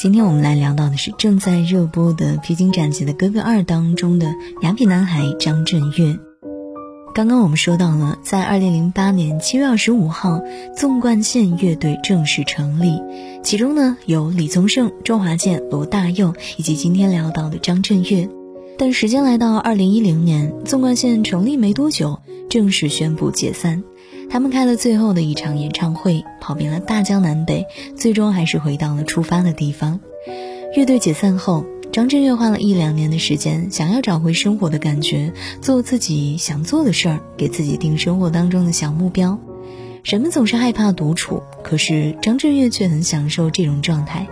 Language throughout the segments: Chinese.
今天我们来聊到的是正在热播的《披荆斩棘的哥哥二》当中的雅痞男孩张震岳。刚刚我们说到了，在二零零八年七月二十五号，纵贯线乐队正式成立，其中呢有李宗盛、周华健、罗大佑以及今天聊到的张震岳。但时间来到二零一零年，纵贯线成立没多久，正式宣布解散。他们开了最后的一场演唱会，跑遍了大江南北，最终还是回到了出发的地方。乐队解散后，张震岳花了一两年的时间，想要找回生活的感觉，做自己想做的事儿，给自己定生活当中的小目标。人们总是害怕独处，可是张震岳却很享受这种状态。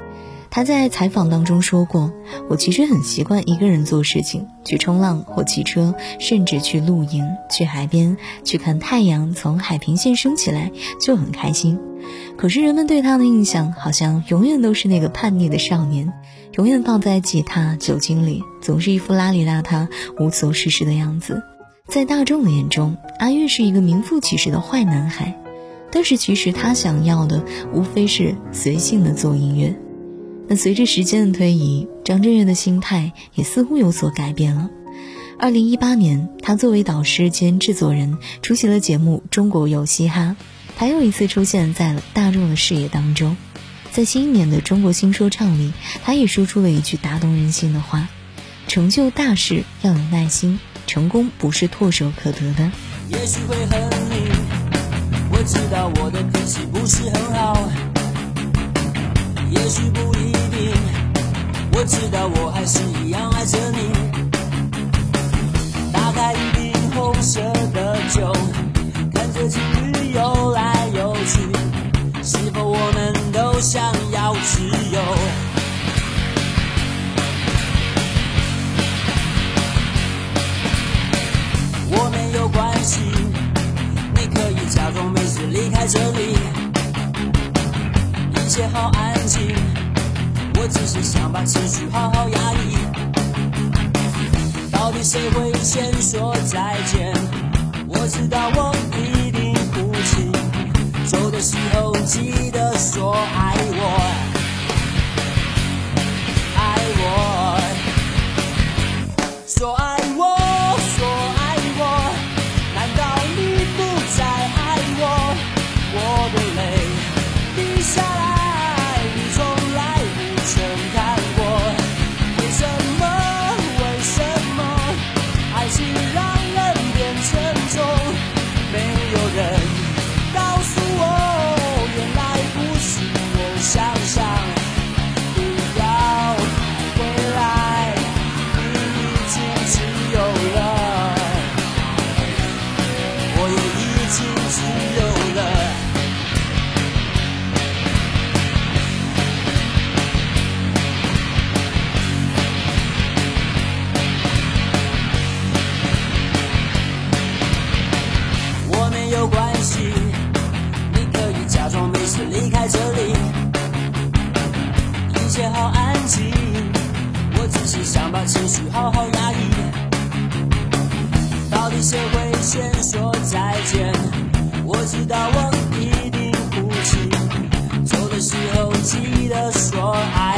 他在采访当中说过：“我其实很习惯一个人做事情，去冲浪或骑车，甚至去露营、去海边，去看太阳从海平线升起来，就很开心。可是人们对他的印象好像永远都是那个叛逆的少年，永远泡在吉他、酒精里，总是一副邋里邋遢、无所事事的样子。在大众的眼中，阿岳是一个名副其实的坏男孩。但是其实他想要的，无非是随性的做音乐。”那随着时间的推移，张震岳的心态也似乎有所改变了。二零一八年，他作为导师兼制作人出席了节目《中国有嘻哈》，他又一次出现在了大众的视野当中。在新一年的中国新说唱里，他也说出了一句打动人心的话：“成就大事要有耐心，成功不是唾手可得的。”也许会很腻，我知道我的脾气不是很好，也许不一定。我知道我还是一样爱着你。我只是想把情绪好好压抑，到底谁会先说再见？我知道我一定哭泣，走的时候记得说爱我，爱情绪好好压抑，到底谁会先说再见？我知道我一定哭泣，走的时候记得说，爱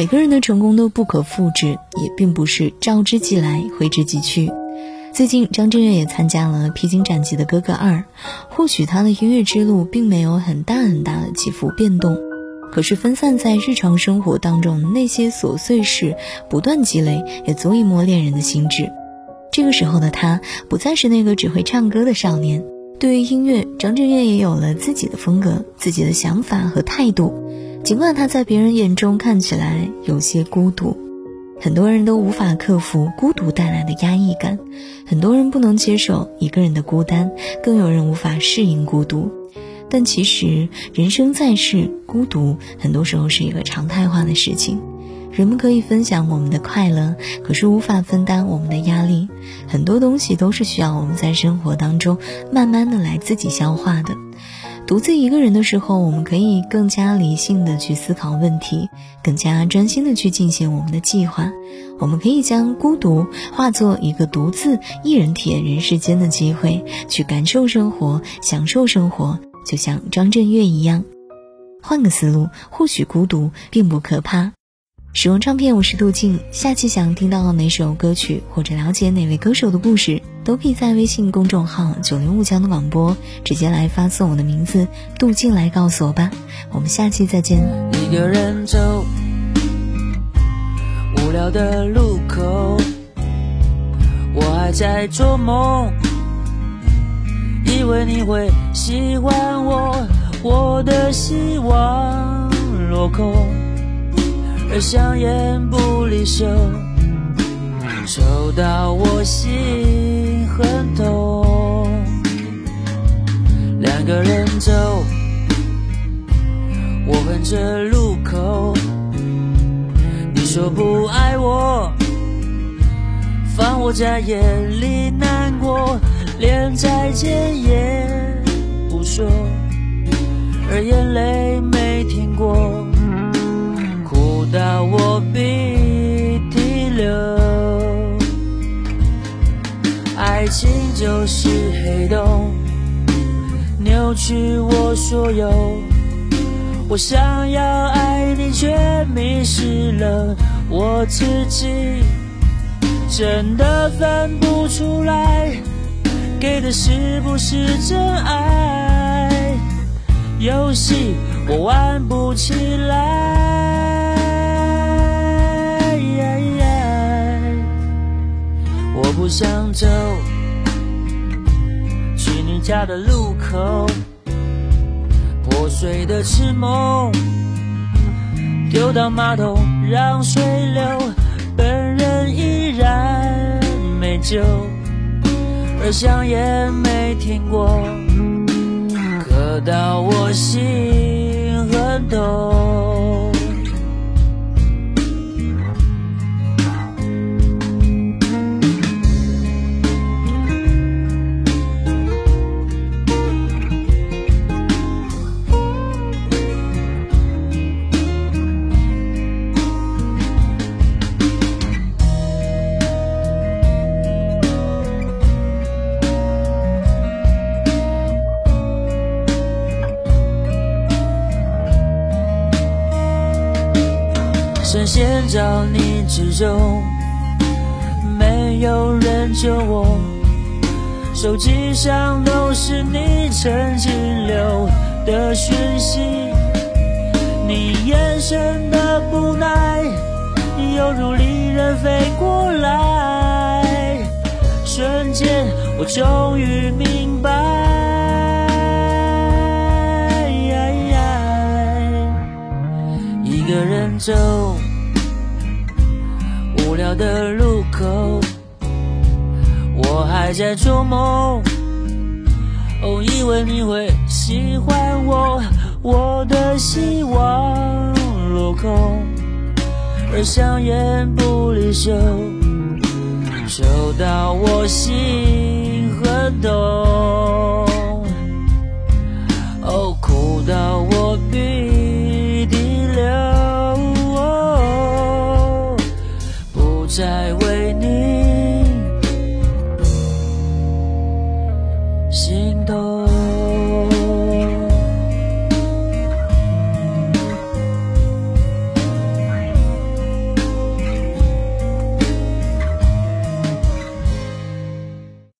每个人的成功都不可复制，也并不是召之即来，挥之即去。最近，张震岳也参加了《披荆斩棘的哥哥二》，或许他的音乐之路并没有很大很大的起伏变动，可是分散在日常生活当中那些琐碎事不断积累，也足以磨练人的心智。这个时候的他，不再是那个只会唱歌的少年。对于音乐，张震岳也有了自己的风格、自己的想法和态度。尽管他在别人眼中看起来有些孤独，很多人都无法克服孤独带来的压抑感，很多人不能接受一个人的孤单，更有人无法适应孤独。但其实，人生在世，孤独很多时候是一个常态化的事情。人们可以分享我们的快乐，可是无法分担我们的压力。很多东西都是需要我们在生活当中慢慢的来自己消化的。独自一个人的时候，我们可以更加理性的去思考问题，更加专心的去进行我们的计划。我们可以将孤独化作一个独自一人体验人世间的机会，去感受生活，享受生活，就像张震岳一样。换个思路，或许孤独并不可怕。使用唱片，我是杜静。下期想听到哪首歌曲，或者了解哪位歌手的故事，都可以在微信公众号“九零五江的广播”直接来发送我的名字“杜静”来告诉我吧。我们下期再见。一个人走，无聊的路口，我还在做梦，以为你会喜欢我，我的希望落空。而香烟不离手，抽到我心很痛。两个人走，我恨这路口。你说不爱我，放我在眼里难过，连再见也不说，而眼泪没停过。哭到我鼻爱情就是黑洞，扭曲我所有。我想要爱你，却迷失了我自己，真的分不出来，给的是不是真爱？游戏我玩不起来。我不想走，家的路口，破碎的痴梦，丢到马桶让水流，本人依然没救，而香烟没停过，刻到我心很痛。找你之中，没有人救我。手机上都是你曾经留的讯息，你眼神的不耐，犹如利刃飞过来。瞬间，我终于明白，一个人走。的路口，我还在做梦，哦，以为你会喜欢我，我的希望落空，而香烟不离手，抽到我心很痛，哦，哭到我。在